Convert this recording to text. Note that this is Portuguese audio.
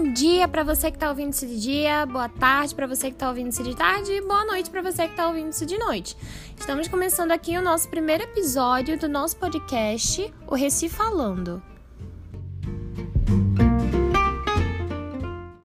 Bom dia para você que está ouvindo isso de dia, boa tarde para você que está ouvindo isso de tarde e boa noite para você que está ouvindo isso de noite. Estamos começando aqui o nosso primeiro episódio do nosso podcast, o Recife Falando.